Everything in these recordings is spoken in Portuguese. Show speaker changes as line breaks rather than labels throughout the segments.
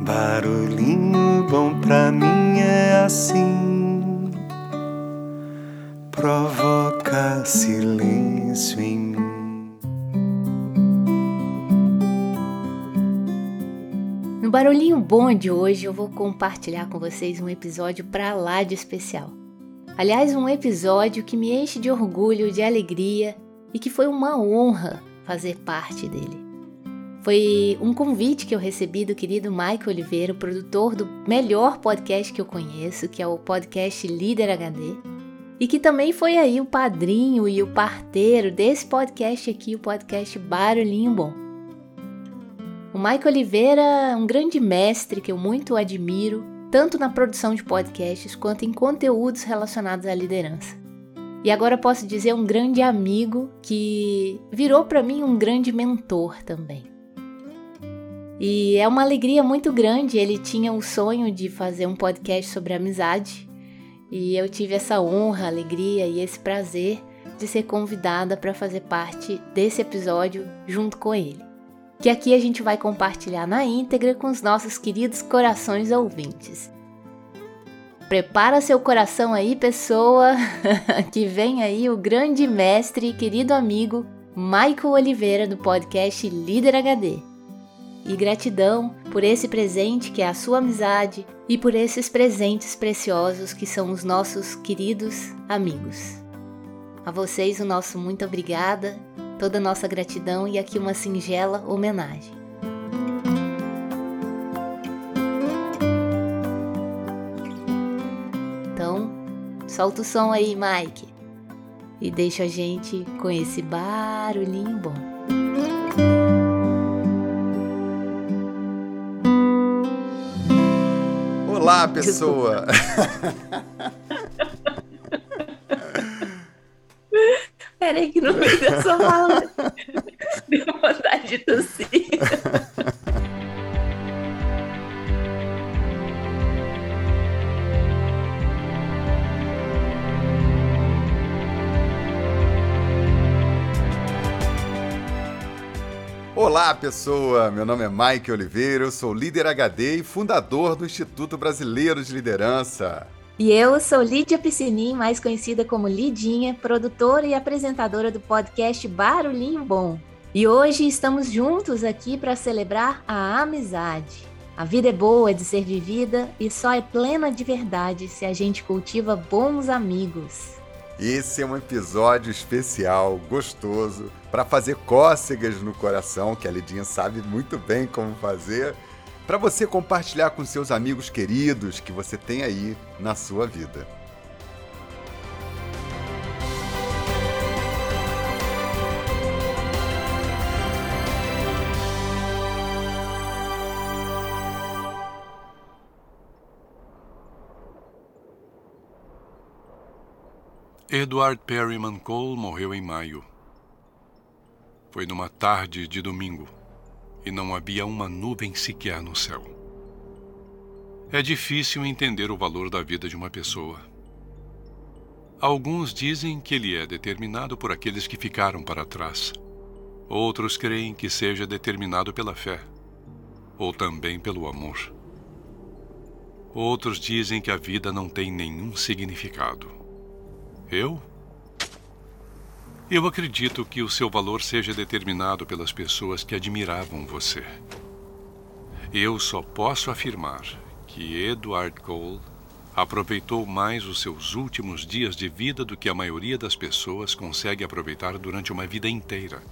Barulhinho bom pra mim é assim, provoca silêncio em mim.
No Barulhinho Bom de hoje eu vou compartilhar com vocês um episódio pra lá de especial. Aliás, um episódio que me enche de orgulho, de alegria e que foi uma honra fazer parte dele. Foi um convite que eu recebi do querido Mike Oliveira, produtor do melhor podcast que eu conheço, que é o podcast Líder HD, e que também foi aí o padrinho e o parteiro desse podcast aqui, o podcast Barulhinho Bom. O Mike Oliveira é um grande mestre que eu muito admiro, tanto na produção de podcasts quanto em conteúdos relacionados à liderança. E agora posso dizer um grande amigo que virou para mim um grande mentor também. E é uma alegria muito grande. Ele tinha o sonho de fazer um podcast sobre amizade. E eu tive essa honra, alegria e esse prazer de ser convidada para fazer parte desse episódio junto com ele. Que aqui a gente vai compartilhar na íntegra com os nossos queridos corações ouvintes. Prepara seu coração aí, pessoa, que vem aí o grande mestre e querido amigo Michael Oliveira do podcast Líder HD e gratidão por esse presente que é a sua amizade e por esses presentes preciosos que são os nossos queridos amigos. A vocês o nosso muito obrigada, toda a nossa gratidão e aqui uma singela homenagem. Então, solta o som aí, Mike, e deixa a gente com esse barulhinho bom.
Olá, pessoa!
Peraí que no meio da sua fala deu vontade de tossir.
Olá, pessoa! Meu nome é Mike Oliveira, eu sou líder HD e fundador do Instituto Brasileiro de Liderança.
E eu sou Lídia Piscinin, mais conhecida como Lidinha, produtora e apresentadora do podcast Barulhinho Bom. E hoje estamos juntos aqui para celebrar a amizade. A vida é boa de ser vivida e só é plena de verdade se a gente cultiva bons amigos.
Esse é um episódio especial, gostoso, para fazer cócegas no coração, que a Lidinha sabe muito bem como fazer, para você compartilhar com seus amigos queridos que você tem aí na sua vida.
Edward Perryman Cole morreu em maio. Foi numa tarde de domingo e não havia uma nuvem sequer no céu. É difícil entender o valor da vida de uma pessoa. Alguns dizem que ele é determinado por aqueles que ficaram para trás. Outros creem que seja determinado pela fé, ou também pelo amor. Outros dizem que a vida não tem nenhum significado. Eu? Eu acredito que o seu valor seja determinado pelas pessoas que admiravam você. Eu só posso afirmar que Edward Cole aproveitou mais os seus últimos dias de vida do que a maioria das pessoas consegue aproveitar durante uma vida inteira.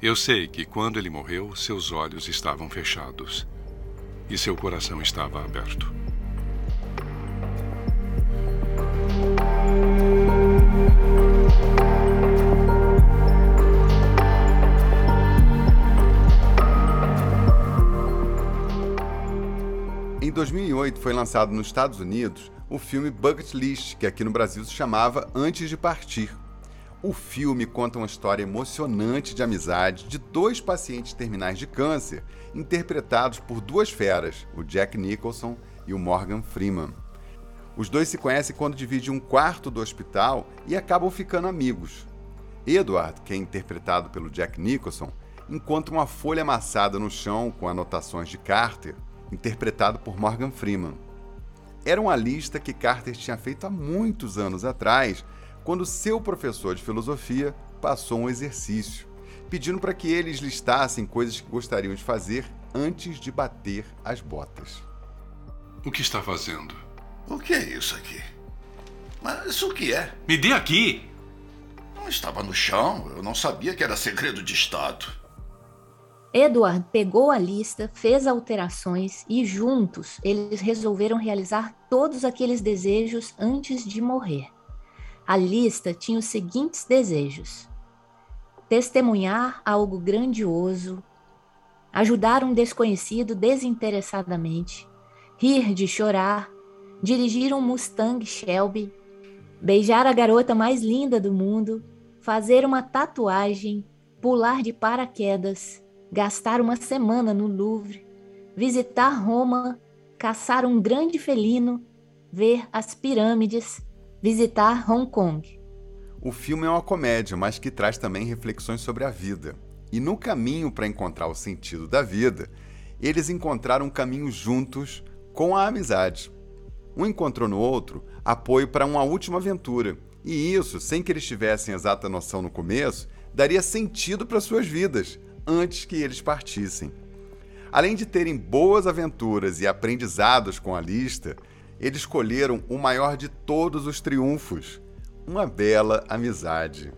Eu sei que quando ele morreu, seus olhos estavam fechados e seu coração estava aberto.
Em 2008 foi lançado nos Estados Unidos o filme Bucket List, que aqui no Brasil se chamava Antes de Partir. O filme conta uma história emocionante de amizade de dois pacientes terminais de câncer, interpretados por duas feras, o Jack Nicholson e o Morgan Freeman. Os dois se conhecem quando dividem um quarto do hospital e acabam ficando amigos. Edward, que é interpretado pelo Jack Nicholson, encontra uma folha amassada no chão com anotações de Carter, interpretado por Morgan Freeman. Era uma lista que Carter tinha feito há muitos anos atrás, quando seu professor de filosofia passou um exercício, pedindo para que eles listassem coisas que gostariam de fazer antes de bater as botas.
O que está fazendo?
O que é isso aqui? Mas o que é?
Me dê aqui!
Não estava no chão, eu não sabia que era segredo de Estado.
Edward pegou a lista, fez alterações e juntos eles resolveram realizar todos aqueles desejos antes de morrer. A lista tinha os seguintes desejos: testemunhar algo grandioso, ajudar um desconhecido desinteressadamente, rir de chorar, dirigir um Mustang Shelby, beijar a garota mais linda do mundo, fazer uma tatuagem, pular de paraquedas, gastar uma semana no Louvre, visitar Roma, caçar um grande felino, ver as pirâmides, visitar Hong Kong.
O filme é uma comédia, mas que traz também reflexões sobre a vida. E no caminho para encontrar o sentido da vida, eles encontraram um caminho juntos com a amizade. Um encontrou no outro apoio para uma última aventura. E isso, sem que eles tivessem exata noção no começo, daria sentido para suas vidas antes que eles partissem. Além de terem boas aventuras e aprendizados com a lista, eles escolheram o maior de todos os triunfos: uma bela amizade.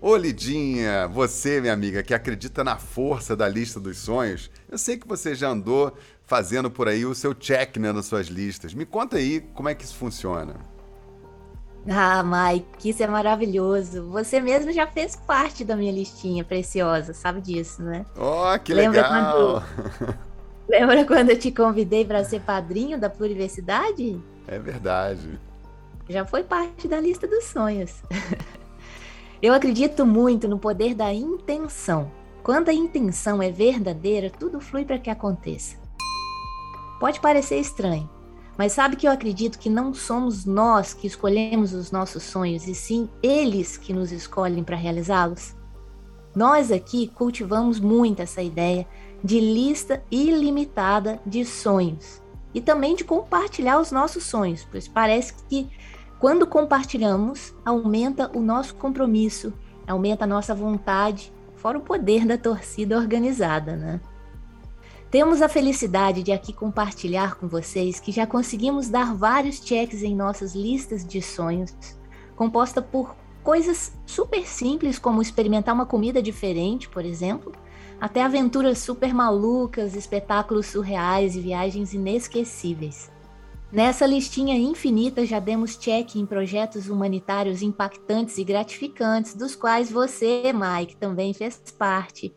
Ô Lidinha, você, minha amiga, que acredita na força da lista dos sonhos, eu sei que você já andou fazendo por aí o seu check né, nas suas listas. Me conta aí como é que isso funciona.
Ah, Mike, isso é maravilhoso. Você mesmo já fez parte da minha listinha preciosa, sabe disso, né?
Oh, que Lembra legal!
Quando... Lembra quando eu te convidei para ser padrinho da Pluriversidade?
É verdade.
Já foi parte da lista dos sonhos. eu acredito muito no poder da intenção. Quando a intenção é verdadeira, tudo flui para que aconteça. Pode parecer estranho, mas sabe que eu acredito que não somos nós que escolhemos os nossos sonhos, e sim eles que nos escolhem para realizá-los? Nós aqui cultivamos muito essa ideia de lista ilimitada de sonhos e também de compartilhar os nossos sonhos, pois parece que quando compartilhamos, aumenta o nosso compromisso, aumenta a nossa vontade, fora o poder da torcida organizada, né? Temos a felicidade de aqui compartilhar com vocês que já conseguimos dar vários checks em nossas listas de sonhos, composta por coisas super simples como experimentar uma comida diferente, por exemplo, até aventuras super malucas, espetáculos surreais e viagens inesquecíveis. Nessa listinha infinita já demos check em projetos humanitários impactantes e gratificantes, dos quais você, Mike, também fez parte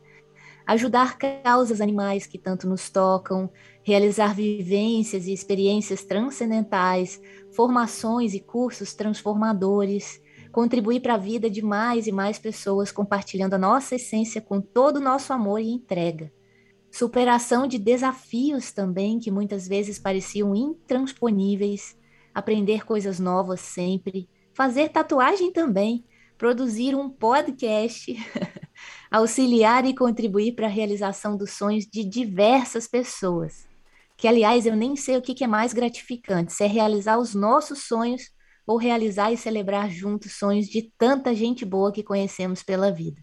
ajudar causas animais que tanto nos tocam, realizar vivências e experiências transcendentais, formações e cursos transformadores, contribuir para a vida de mais e mais pessoas compartilhando a nossa essência com todo o nosso amor e entrega. Superação de desafios também que muitas vezes pareciam intransponíveis, aprender coisas novas sempre, fazer tatuagem também, produzir um podcast auxiliar e contribuir para a realização dos sonhos de diversas pessoas. Que, aliás, eu nem sei o que é mais gratificante, se é realizar os nossos sonhos ou realizar e celebrar juntos sonhos de tanta gente boa que conhecemos pela vida.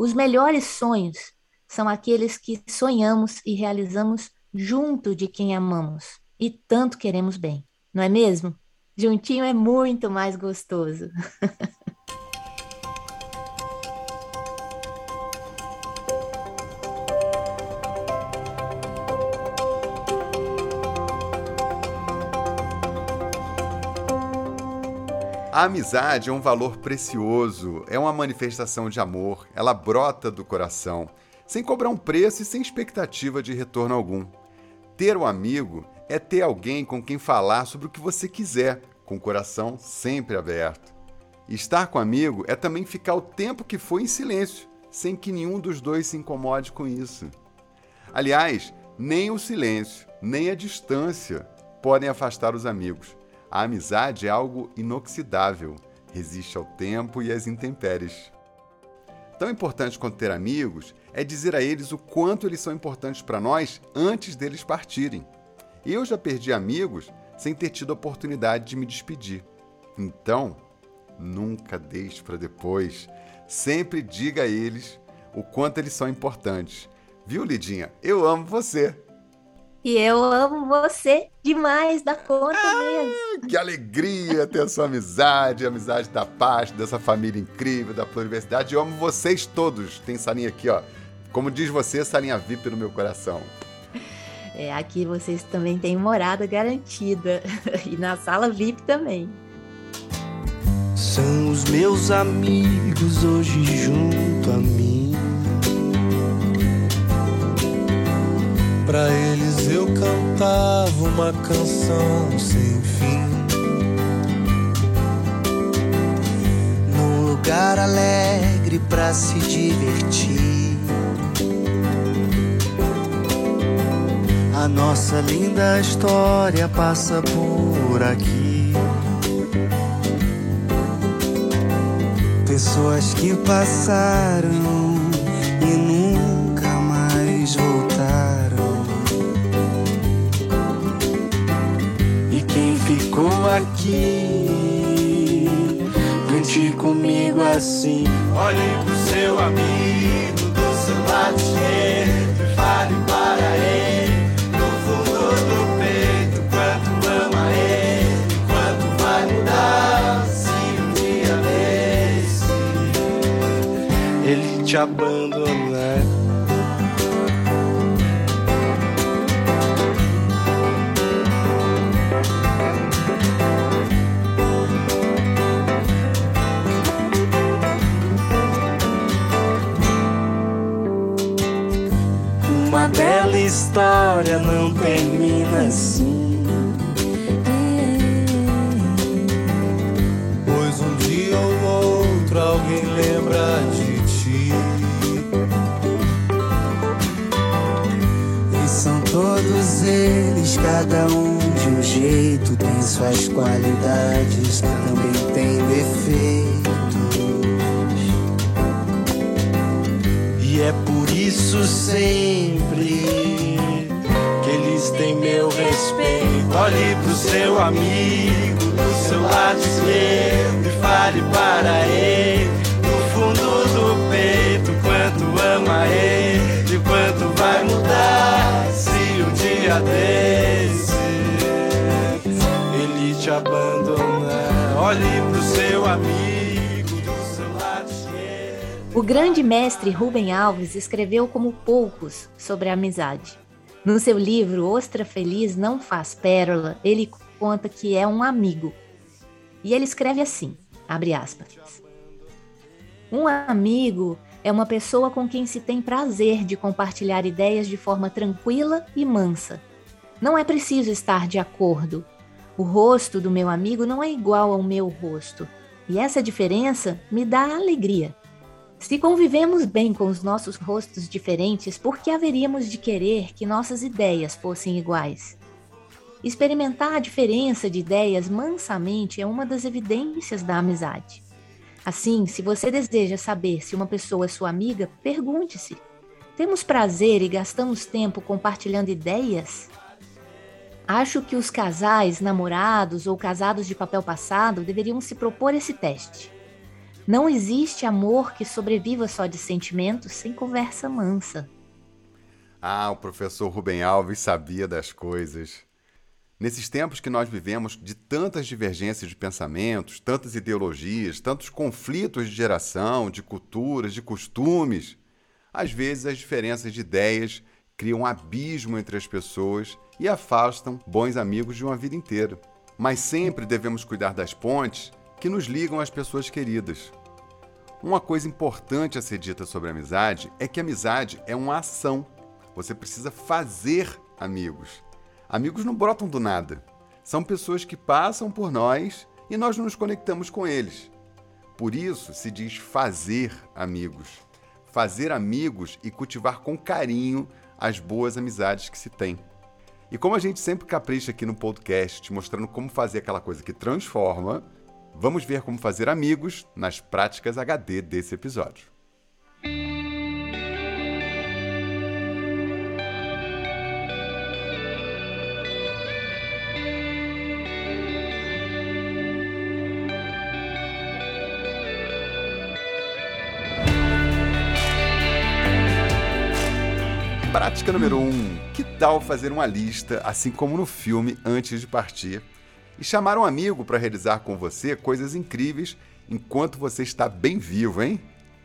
Os melhores sonhos são aqueles que sonhamos e realizamos junto de quem amamos e tanto queremos bem, não é mesmo? Juntinho é muito mais gostoso.
A amizade é um valor precioso, é uma manifestação de amor, ela brota do coração, sem cobrar um preço e sem expectativa de retorno algum. Ter um amigo é ter alguém com quem falar sobre o que você quiser, com o coração sempre aberto. Estar com um amigo é também ficar o tempo que for em silêncio, sem que nenhum dos dois se incomode com isso. Aliás, nem o silêncio, nem a distância podem afastar os amigos. A amizade é algo inoxidável, resiste ao tempo e às intempéries. Tão importante quanto ter amigos é dizer a eles o quanto eles são importantes para nós antes deles partirem. Eu já perdi amigos sem ter tido a oportunidade de me despedir. Então, nunca deixe para depois. Sempre diga a eles o quanto eles são importantes. Viu, Lidinha? Eu amo você.
E eu amo você demais da conta ah, mesmo.
Que alegria ter a sua amizade, a amizade da paz, dessa família incrível, da Pluriversidade. Eu amo vocês todos. Tem salinha aqui, ó. Como diz você, salinha VIP no meu coração.
É, aqui vocês também têm morada garantida. E na sala VIP também.
São os meus amigos hoje junto a mim. Pra eles eu cantava uma canção sem fim. Num lugar alegre pra se divertir. A nossa linda história passa por aqui. Pessoas que passaram e nunca ficou aqui, cante comigo assim. Olhe pro seu amigo do seu lado esquerdo e fale para ele. te abandonar. História não termina assim. Pois um dia ou outro alguém lembra de Todos eles, cada um de um jeito, tem suas qualidades, também E é por isso sempre que eles têm meu respeito. Olhe pro seu amigo do seu lado esquerdo e fale para ele no fundo do peito quanto ama ele e quanto vai mudar dia desse ele te abandonar. Olhe pro seu amigo
O grande mestre Rubem Alves escreveu como poucos sobre a amizade. No seu livro Ostra Feliz Não Faz Pérola, ele conta que é um amigo. E ele escreve assim, abre aspas. Um amigo é uma pessoa com quem se tem prazer de compartilhar ideias de forma tranquila e mansa. Não é preciso estar de acordo. O rosto do meu amigo não é igual ao meu rosto, e essa diferença me dá alegria. Se convivemos bem com os nossos rostos diferentes, por que haveríamos de querer que nossas ideias fossem iguais? Experimentar a diferença de ideias mansamente é uma das evidências da amizade. Assim, se você deseja saber se uma pessoa é sua amiga, pergunte-se: temos prazer e gastamos tempo compartilhando ideias? Acho que os casais, namorados ou casados de papel passado deveriam se propor esse teste. Não existe amor que sobreviva só de sentimentos sem conversa mansa.
Ah, o professor Rubem Alves sabia das coisas. Nesses tempos que nós vivemos de tantas divergências de pensamentos, tantas ideologias, tantos conflitos de geração, de culturas, de costumes, às vezes as diferenças de ideias criam um abismo entre as pessoas e afastam bons amigos de uma vida inteira. Mas sempre devemos cuidar das pontes que nos ligam às pessoas queridas. Uma coisa importante a ser dita sobre amizade é que amizade é uma ação. Você precisa fazer amigos. Amigos não brotam do nada. São pessoas que passam por nós e nós nos conectamos com eles. Por isso se diz fazer amigos. Fazer amigos e cultivar com carinho as boas amizades que se tem. E como a gente sempre capricha aqui no podcast, mostrando como fazer aquela coisa que transforma, Vamos ver como fazer amigos nas práticas HD desse episódio. Prática número 1. Um. Que tal fazer uma lista, assim como no filme, antes de partir, e chamar um amigo para realizar com você coisas incríveis enquanto você está bem vivo, hein?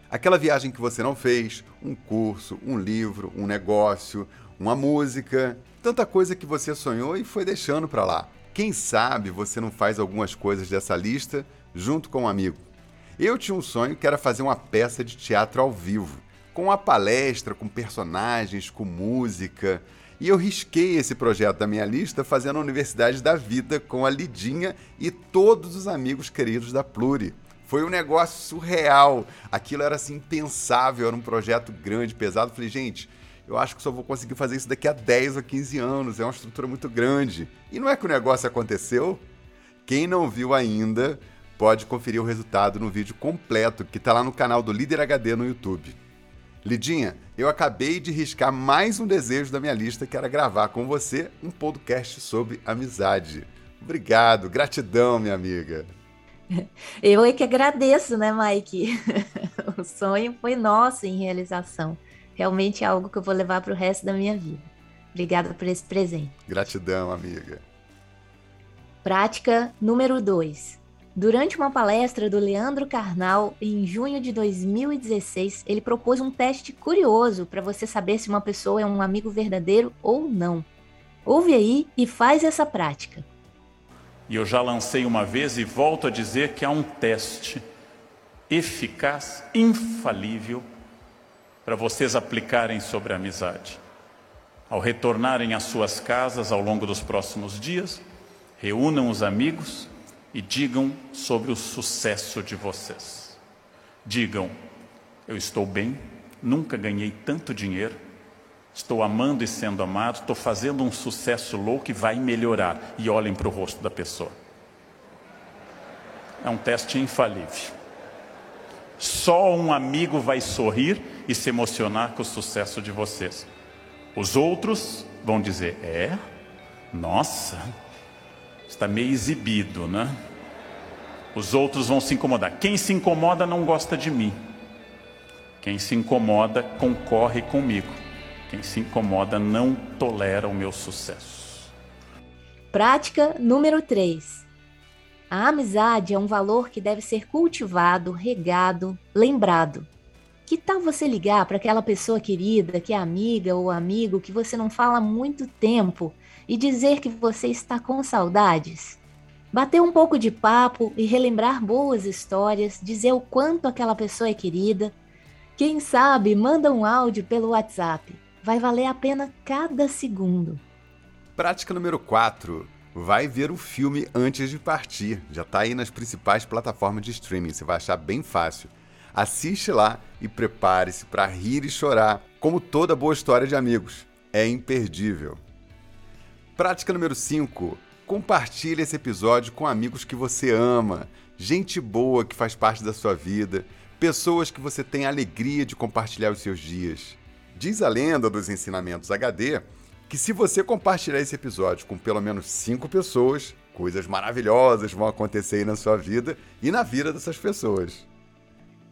Aquela viagem que você não fez, um curso, um livro, um negócio, uma música, tanta coisa que você sonhou e foi deixando para lá. Quem sabe você não faz algumas coisas dessa lista junto com um amigo. Eu tinha um sonho que era fazer uma peça de teatro ao vivo, com uma palestra, com personagens, com música. E eu risquei esse projeto da minha lista fazendo a Universidade da Vida com a Lidinha e todos os amigos queridos da Pluri. Foi um negócio surreal. Aquilo era assim impensável, era um projeto grande, pesado. Falei, gente, eu acho que só vou conseguir fazer isso daqui a 10 ou 15 anos. É uma estrutura muito grande. E não é que o negócio aconteceu? Quem não viu ainda pode conferir o resultado no vídeo completo que está lá no canal do Líder HD no YouTube. Lidinha, eu acabei de riscar mais um desejo da minha lista, que era gravar com você um podcast sobre amizade. Obrigado, gratidão, minha amiga.
Eu é que agradeço, né, Mike? o sonho foi nosso em realização realmente é algo que eu vou levar para o resto da minha vida. Obrigada por esse presente.
Gratidão, amiga.
Prática número 2. Durante uma palestra do Leandro Carnal, em junho de 2016, ele propôs um teste curioso para você saber se uma pessoa é um amigo verdadeiro ou não. Ouve aí e faz essa prática.
E eu já lancei uma vez e volto a dizer que há um teste eficaz, infalível, para vocês aplicarem sobre a amizade. Ao retornarem às suas casas ao longo dos próximos dias, reúnam os amigos e digam sobre o sucesso de vocês. Digam: Eu estou bem, nunca ganhei tanto dinheiro, estou amando e sendo amado, estou fazendo um sucesso louco e vai melhorar. E olhem para o rosto da pessoa. É um teste infalível. Só um amigo vai sorrir e se emocionar com o sucesso de vocês. Os outros vão dizer: É, nossa, está meio exibido, né? Os outros vão se incomodar. Quem se incomoda não gosta de mim. Quem se incomoda concorre comigo. Quem se incomoda não tolera o meu sucesso.
Prática número 3. A amizade é um valor que deve ser cultivado, regado, lembrado. Que tal você ligar para aquela pessoa querida, que é amiga ou amigo, que você não fala há muito tempo e dizer que você está com saudades? Bater um pouco de papo e relembrar boas histórias, dizer o quanto aquela pessoa é querida. Quem sabe, manda um áudio pelo WhatsApp. Vai valer a pena cada segundo.
Prática número 4 vai ver o filme antes de partir. Já está aí nas principais plataformas de streaming, você vai achar bem fácil. Assiste lá e prepare-se para rir e chorar, como toda boa história de amigos. É imperdível. Prática número 5. Compartilhe esse episódio com amigos que você ama, gente boa que faz parte da sua vida, pessoas que você tem alegria de compartilhar os seus dias. Diz a lenda dos ensinamentos HD que se você compartilhar esse episódio com pelo menos cinco pessoas, coisas maravilhosas vão acontecer aí na sua vida e na vida dessas pessoas.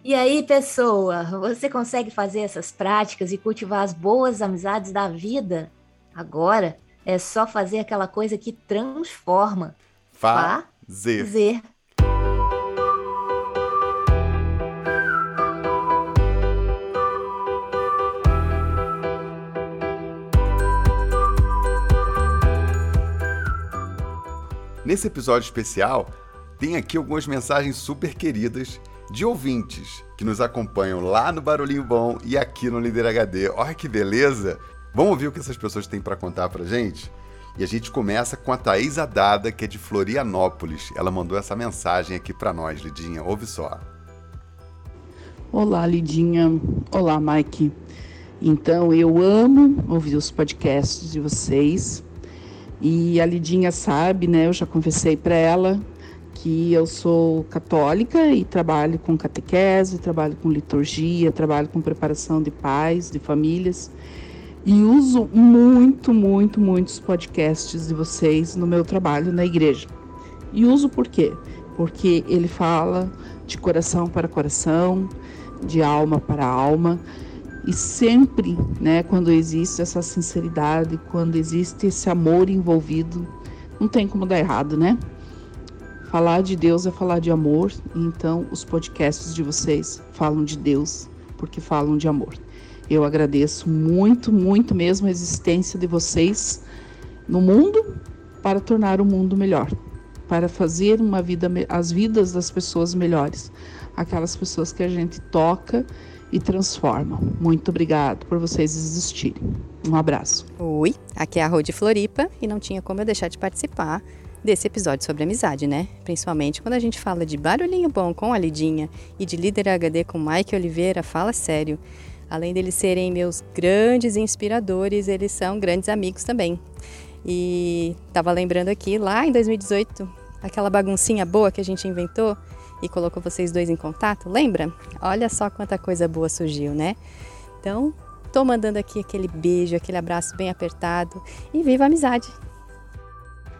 E aí, pessoa, você consegue fazer essas práticas e cultivar as boas amizades da vida? Agora é só fazer aquela coisa que transforma.
Fazer. Fazer. Nesse episódio especial, tem aqui algumas mensagens super queridas de ouvintes que nos acompanham lá no Barulhinho Bom e aqui no Líder HD. Olha que beleza! Vamos ouvir o que essas pessoas têm para contar pra gente? E a gente começa com a Thaís Adada, que é de Florianópolis. Ela mandou essa mensagem aqui para nós, Lidinha. Ouve só.
Olá, Lidinha. Olá, Mike. Então, eu amo ouvir os podcasts de vocês. E a Lidinha sabe, né? Eu já conversei para ela que eu sou católica e trabalho com catequese, trabalho com liturgia, trabalho com preparação de pais, de famílias. E uso muito, muito, muitos podcasts de vocês no meu trabalho na igreja. E uso por quê? Porque ele fala de coração para coração, de alma para alma, E sempre, né, quando existe essa sinceridade, quando existe esse amor envolvido, não tem como dar errado, né? Falar de Deus é falar de amor, então os podcasts de vocês falam de Deus, porque falam de amor. Eu agradeço muito, muito mesmo a existência de vocês no mundo para tornar o mundo melhor, para fazer uma vida, as vidas das pessoas melhores, aquelas pessoas que a gente toca e transforma. Muito obrigado por vocês existirem. Um abraço.
Oi, aqui é a Rô Floripa e não tinha como eu deixar de participar desse episódio sobre amizade, né? Principalmente quando a gente fala de Barulhinho Bom com a Lidinha e de Líder HD com Mike Oliveira, fala sério. Além deles serem meus grandes inspiradores, eles são grandes amigos também. E tava lembrando aqui, lá em 2018, aquela baguncinha boa que a gente inventou e colocou vocês dois em contato, lembra? Olha só quanta coisa boa surgiu, né? Então, tô mandando aqui aquele beijo, aquele abraço bem apertado e viva a amizade!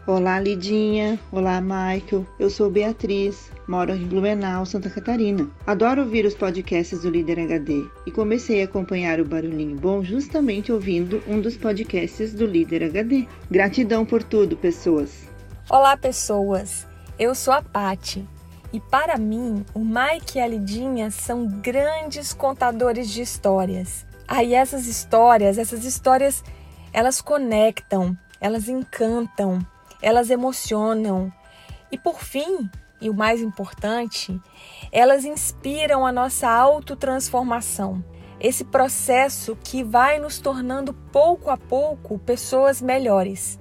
Olá, Lidinha. Olá, Michael. Eu sou Beatriz, moro em Blumenau, Santa Catarina. Adoro ouvir os podcasts do Líder HD e comecei a acompanhar o Barulhinho Bom justamente ouvindo um dos podcasts do Líder HD. Gratidão por tudo, pessoas.
Olá, pessoas. Eu sou a Pati. E para mim, o Mike e a Lidinha são grandes contadores de histórias. Aí ah, essas histórias, essas histórias, elas conectam, elas encantam, elas emocionam. E por fim, e o mais importante, elas inspiram a nossa autotransformação. Esse processo que vai nos tornando pouco a pouco pessoas melhores,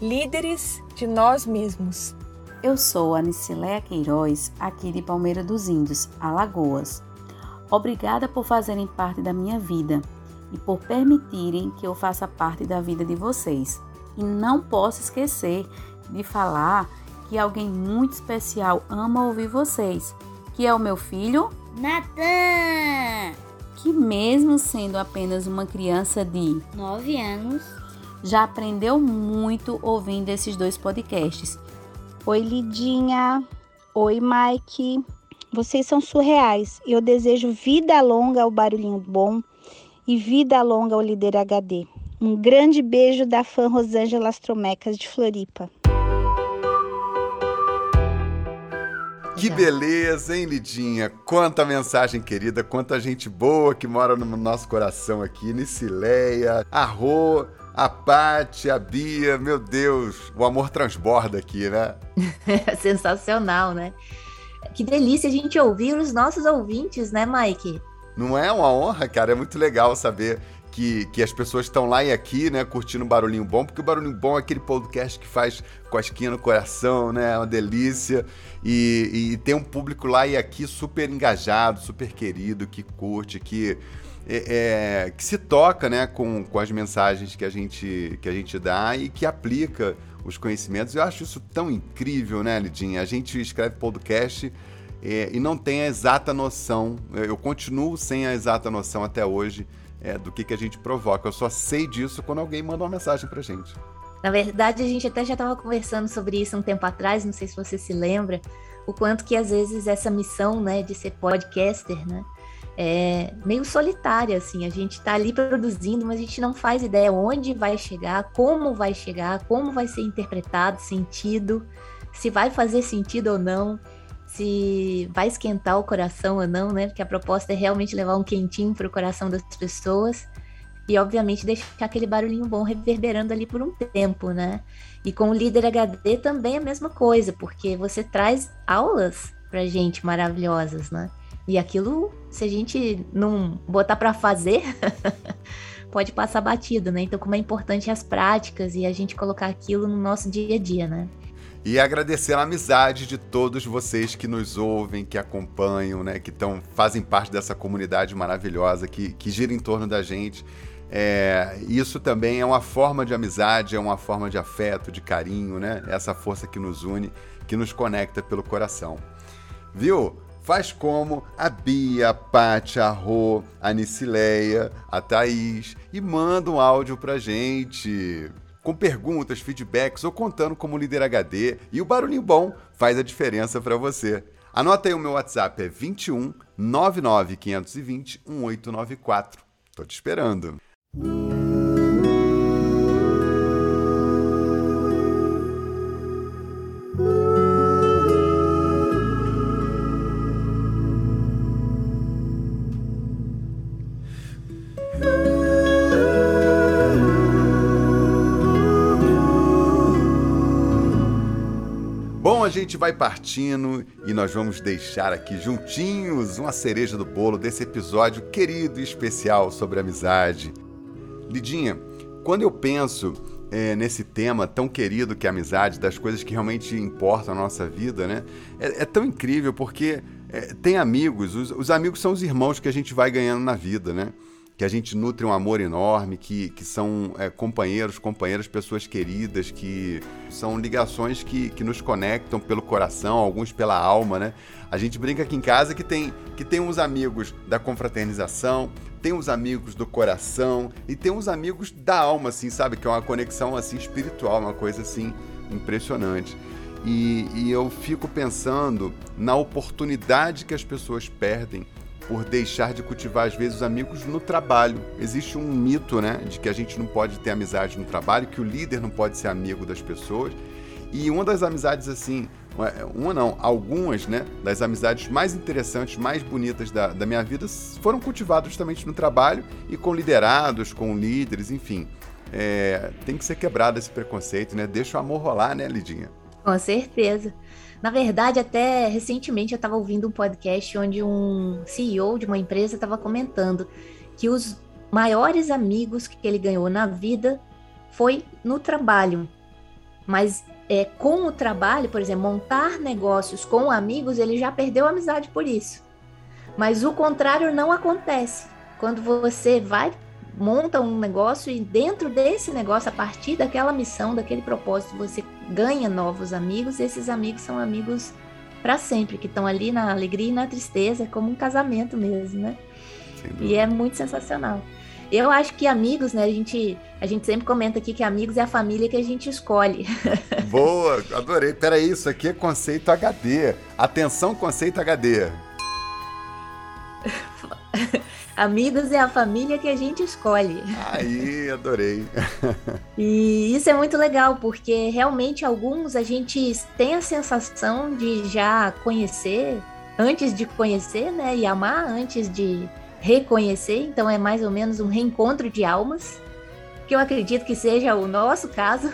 líderes de nós mesmos.
Eu sou a Nicileia Queiroz, aqui de Palmeira dos Índios, Alagoas. Obrigada por fazerem parte da minha vida e por permitirem que eu faça parte da vida de vocês. E não posso esquecer de falar que alguém muito especial ama ouvir vocês, que é o meu filho
Natan,
que mesmo sendo apenas uma criança de
9 anos,
já aprendeu muito ouvindo esses dois podcasts.
Oi, Lidinha. Oi, Mike. Vocês são surreais. Eu desejo vida longa ao Barulhinho Bom e vida longa ao Líder HD. Um grande beijo da fã Rosângela Astromecas de Floripa.
Que beleza, hein, Lidinha? Quanta mensagem querida, quanta gente boa que mora no nosso coração aqui. Nicileia, a Rô, a Paty, a Bia, meu Deus, o amor transborda aqui, né?
Sensacional, né? Que delícia a gente ouvir os nossos ouvintes, né, Mike?
Não é uma honra, cara? É muito legal saber que, que as pessoas estão lá e aqui, né, curtindo o Barulhinho Bom, porque o Barulhinho Bom é aquele podcast que faz cosquinha no coração, né, é uma delícia. E, e tem um público lá e aqui super engajado, super querido, que curte, que, é, é, que se toca, né, com, com as mensagens que a, gente, que a gente dá e que aplica os conhecimentos. Eu acho isso tão incrível, né, Lidinha? A gente escreve podcast é, e não tem a exata noção, eu continuo sem a exata noção até hoje é, do que, que a gente provoca. Eu só sei disso quando alguém manda uma mensagem pra gente.
Na verdade, a gente até já estava conversando sobre isso um tempo atrás, não sei se você se lembra, o quanto que às vezes essa missão, né, de ser podcaster, né, é meio solitária, assim, a gente está ali produzindo, mas a gente não faz ideia onde vai chegar, como vai chegar, como vai ser interpretado, sentido, se vai fazer sentido ou não se vai esquentar o coração ou não, né? Porque a proposta é realmente levar um quentinho para o coração das pessoas e, obviamente, deixar aquele barulhinho bom reverberando ali por um tempo, né? E com o líder HD também é a mesma coisa, porque você traz aulas para gente maravilhosas, né? E aquilo, se a gente não botar para fazer, pode passar batido, né? Então, como é importante as práticas e a gente colocar aquilo no nosso dia a dia, né?
E agradecer a amizade de todos vocês que nos ouvem, que acompanham, né, que tão, fazem parte dessa comunidade maravilhosa que, que gira em torno da gente. É, isso também é uma forma de amizade, é uma forma de afeto, de carinho, né? Essa força que nos une, que nos conecta pelo coração. Viu? Faz como a Bia, a Paty, a Rô, a Nicileia, a Thaís e manda um áudio pra gente com perguntas, feedbacks ou contando como líder HD e o barulhinho bom faz a diferença para você. Anota aí o meu WhatsApp, é 21 99 520 1894. Tô te esperando. Gente vai partindo e nós vamos deixar aqui juntinhos uma cereja do bolo desse episódio querido e especial sobre amizade. Lidinha, quando eu penso é, nesse tema tão querido que é a amizade, das coisas que realmente importam na nossa vida, né? É, é tão incrível porque é, tem amigos, os, os amigos são os irmãos que a gente vai ganhando na vida, né? Que a gente nutre um amor enorme, que, que são é, companheiros, companheiras, pessoas queridas, que são ligações que, que nos conectam pelo coração, alguns pela alma, né? A gente brinca aqui em casa que tem, que tem uns amigos da confraternização, tem uns amigos do coração e tem uns amigos da alma, assim, sabe? Que é uma conexão, assim, espiritual, uma coisa, assim, impressionante. E, e eu fico pensando na oportunidade que as pessoas perdem por deixar de cultivar, às vezes, os amigos no trabalho. Existe um mito, né, de que a gente não pode ter amizade no trabalho, que o líder não pode ser amigo das pessoas. E uma das amizades, assim, uma não, algumas, né, das amizades mais interessantes, mais bonitas da, da minha vida foram cultivadas justamente no trabalho e com liderados, com líderes, enfim. É, tem que ser quebrado esse preconceito, né? Deixa o amor rolar, né, Lidinha?
Com certeza. Na verdade, até recentemente eu estava ouvindo um podcast onde um CEO de uma empresa estava comentando que os maiores amigos que ele ganhou na vida foi no trabalho. Mas é, com o trabalho, por exemplo, montar negócios com amigos, ele já perdeu a amizade por isso. Mas o contrário não acontece. Quando você vai monta um negócio e dentro desse negócio, a partir daquela missão, daquele propósito, você ganha novos amigos. E esses amigos são amigos para sempre, que estão ali na alegria e na tristeza, como um casamento mesmo, né? E é muito sensacional. Eu acho que amigos, né? A gente, a gente sempre comenta aqui que amigos é a família que a gente escolhe.
Boa, adorei. Peraí, isso aqui é conceito HD. Atenção, conceito HD.
Amigos é a família que a gente escolhe.
Aí, adorei.
e isso é muito legal, porque realmente alguns a gente tem a sensação de já conhecer, antes de conhecer, né? E amar antes de reconhecer. Então é mais ou menos um reencontro de almas, que eu acredito que seja o nosso caso.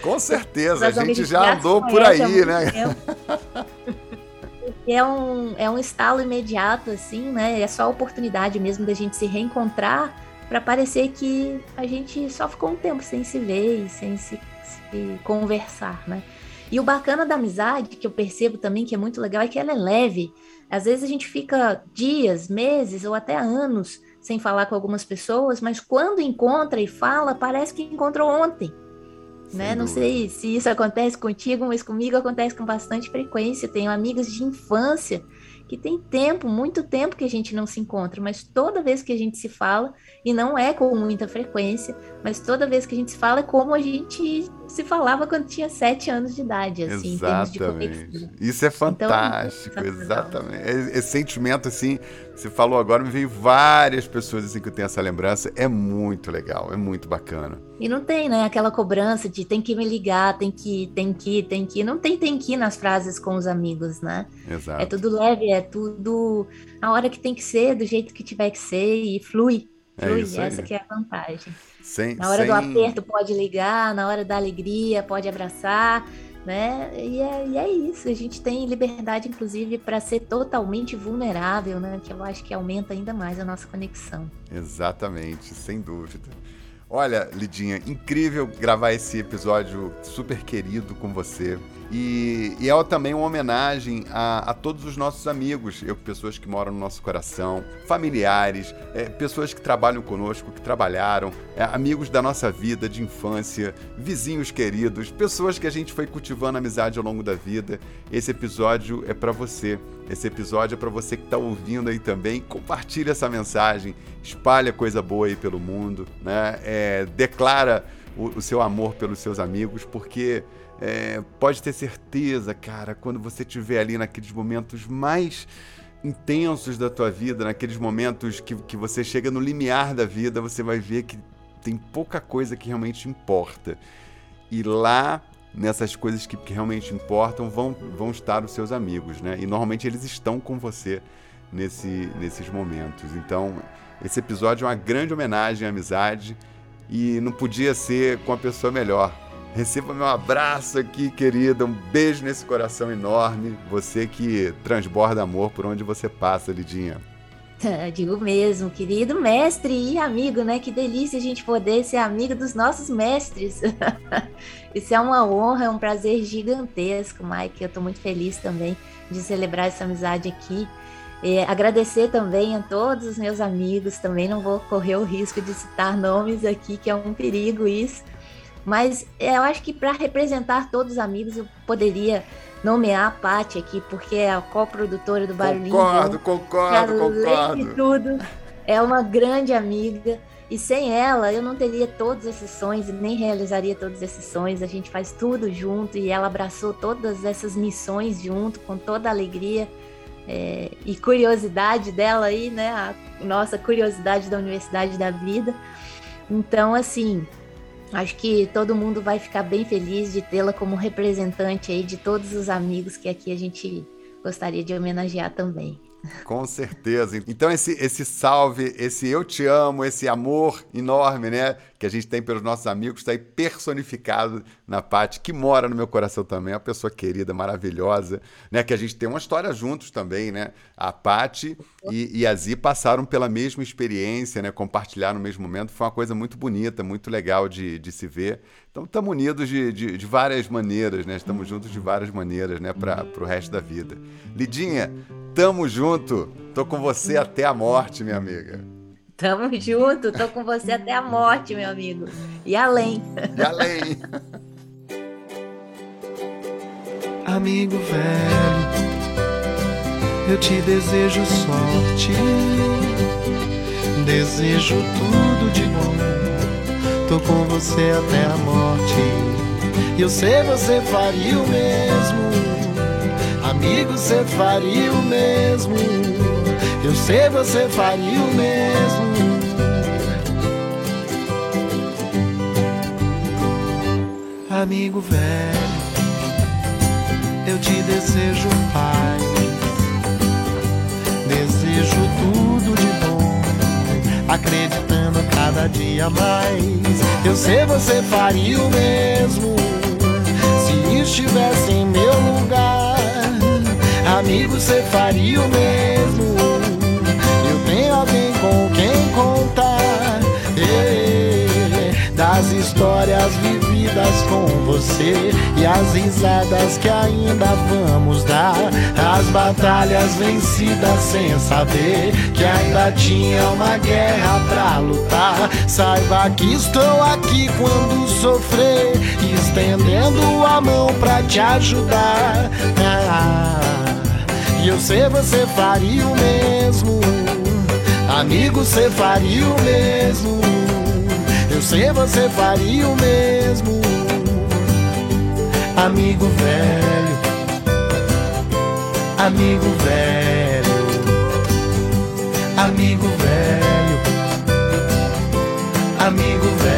Com certeza, a gente já andou por aí, né?
é um, é um estalo imediato, assim, né? É só a oportunidade mesmo da gente se reencontrar para parecer que a gente só ficou um tempo sem se ver e sem se, se, conversar, né? E o bacana da amizade, que eu percebo também que é muito legal, é que ela é leve. Às vezes a gente fica dias, meses ou até anos sem falar com algumas pessoas, mas quando encontra e fala, parece que encontrou ontem né? Não sei se isso acontece contigo, mas comigo acontece com bastante frequência. Tenho amigos de infância que tem tempo, muito tempo que a gente não se encontra, mas toda vez que a gente se fala, e não é com muita frequência, mas toda vez que a gente se fala é como a gente se falava quando tinha sete anos de idade, assim,
exatamente. Isso é então, fantástico, então, exatamente. Esse sentimento, assim, você falou agora, me veio várias pessoas assim que eu tenho essa lembrança. É muito legal, é muito bacana.
E não tem, né, aquela cobrança de tem que me ligar, tem que, tem que, tem que. Não tem tem que nas frases com os amigos, né?
Exato.
É tudo leve, é tudo a hora que tem que ser, do jeito que tiver que ser e flui. É flui, é essa que é a vantagem.
Sem,
na hora
sem...
do aperto pode ligar, na hora da alegria pode abraçar, né? E é, e é isso. A gente tem liberdade, inclusive, para ser totalmente vulnerável, né? Que eu acho que aumenta ainda mais a nossa conexão.
Exatamente, sem dúvida. Olha, Lidinha, incrível gravar esse episódio super querido com você. E, e é também uma homenagem a, a, todos os nossos amigos, eu, pessoas que moram no nosso coração, familiares, é, pessoas que trabalham conosco, que trabalharam, é, amigos da nossa vida de infância, vizinhos queridos, pessoas que a gente foi cultivando amizade ao longo da vida. Esse episódio é para você. Esse episódio é para você que está ouvindo aí também. Compartilhe essa mensagem, espalha coisa boa aí pelo mundo, né? É, declara o, o seu amor pelos seus amigos, porque é, pode ter certeza, cara, quando você estiver ali naqueles momentos mais intensos da tua vida, naqueles momentos que, que você chega no limiar da vida, você vai ver que tem pouca coisa que realmente importa. E lá, nessas coisas que, que realmente importam, vão, vão estar os seus amigos, né? E normalmente eles estão com você nesse, nesses momentos. Então, esse episódio é uma grande homenagem à amizade e não podia ser com a pessoa melhor. Receba meu abraço aqui, querida. Um beijo nesse coração enorme. Você que transborda amor por onde você passa, Lidinha.
Digo mesmo, querido mestre e amigo, né? Que delícia a gente poder ser amigo dos nossos mestres. Isso é uma honra, é um prazer gigantesco, Mike. Eu tô muito feliz também de celebrar essa amizade aqui. É, agradecer também a todos os meus amigos, também não vou correr o risco de citar nomes aqui, que é um perigo isso. Mas eu acho que para representar todos os amigos, eu poderia nomear a Paty aqui, porque é a coprodutora do Barulhinho.
Concordo, concordo, concordo.
de tudo, é uma grande amiga. E sem ela, eu não teria todos esses sonhos, nem realizaria todos esses sonhos. A gente faz tudo junto e ela abraçou todas essas missões junto, com toda a alegria é, e curiosidade dela aí, né? A nossa curiosidade da Universidade da Vida. Então, assim, acho que todo mundo vai ficar bem feliz de tê-la como representante aí de todos os amigos que aqui a gente gostaria de homenagear também.
Com certeza. Então, esse, esse salve, esse eu te amo, esse amor enorme, né? Que a gente tem pelos nossos amigos, está aí personificado na Paty, que mora no meu coração também, uma pessoa querida, maravilhosa, né? Que a gente tem uma história juntos também, né? A Paty e, e a Zi passaram pela mesma experiência, né? Compartilharam no mesmo momento. Foi uma coisa muito bonita, muito legal de, de se ver. Então, estamos unidos de, de, de, várias maneiras, né? Estamos juntos de várias maneiras, né? Para o resto da vida. Lidinha, tamo junto. Tô com você até a morte, minha amiga.
Tamo junto, tô com você até a morte, meu amigo. E além.
E além.
Amigo velho, eu te desejo sorte. Desejo tudo de bom. Tô com você até a morte. Eu sei você faria o mesmo. Amigo, você faria o mesmo. Eu sei você faria o mesmo. Amigo velho, eu te desejo paz. Desejo tudo de bom, acreditando cada dia mais. Eu sei você faria o mesmo se estivesse em meu lugar. Amigo, você faria o mesmo. Alguém com quem contar. das histórias vividas com você e as risadas que ainda vamos dar. As batalhas vencidas sem saber que ainda tinha uma guerra pra lutar. Saiba que estou aqui quando sofrer, estendendo a mão pra te ajudar. Ah, e eu sei você faria o mesmo. Amigo, você faria o mesmo. Eu sei você faria o mesmo. Amigo velho. Amigo velho. Amigo velho. Amigo velho.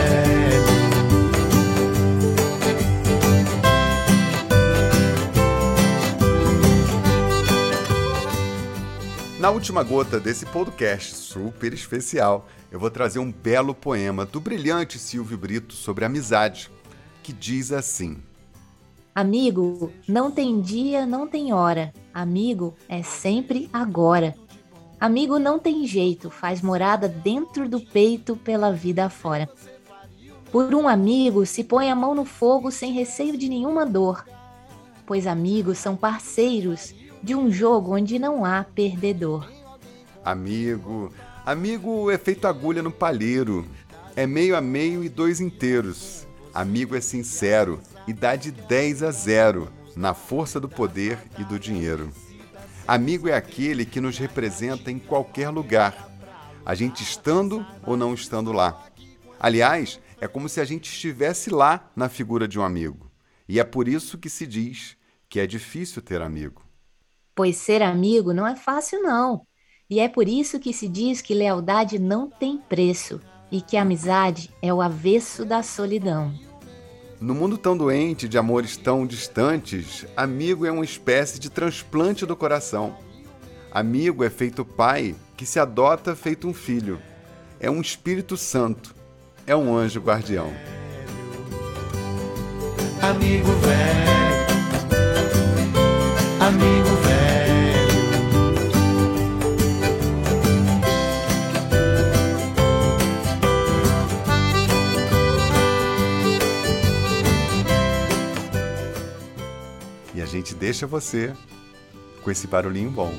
Na última gota desse podcast super especial, eu vou trazer um belo poema do brilhante Silvio Brito sobre amizade, que diz assim:
Amigo, não tem dia, não tem hora. Amigo é sempre agora. Amigo não tem jeito, faz morada dentro do peito pela vida afora. Por um amigo se põe a mão no fogo sem receio de nenhuma dor, pois amigos são parceiros de um jogo onde não há perdedor.
Amigo, amigo é feito agulha no palheiro, é meio a meio e dois inteiros. Amigo é sincero e dá de 10 a 0 na força do poder e do dinheiro. Amigo é aquele que nos representa em qualquer lugar, a gente estando ou não estando lá. Aliás, é como se a gente estivesse lá na figura de um amigo. E é por isso que se diz que é difícil ter amigo.
Pois ser amigo não é fácil, não. E é por isso que se diz que lealdade não tem preço e que a amizade é o avesso da solidão.
No mundo tão doente, de amores tão distantes, amigo é uma espécie de transplante do coração. Amigo é feito pai que se adota feito um filho. É um Espírito Santo. É um anjo guardião.
Amigo velho, amigo velho.
Gente deixa você com esse barulhinho bom.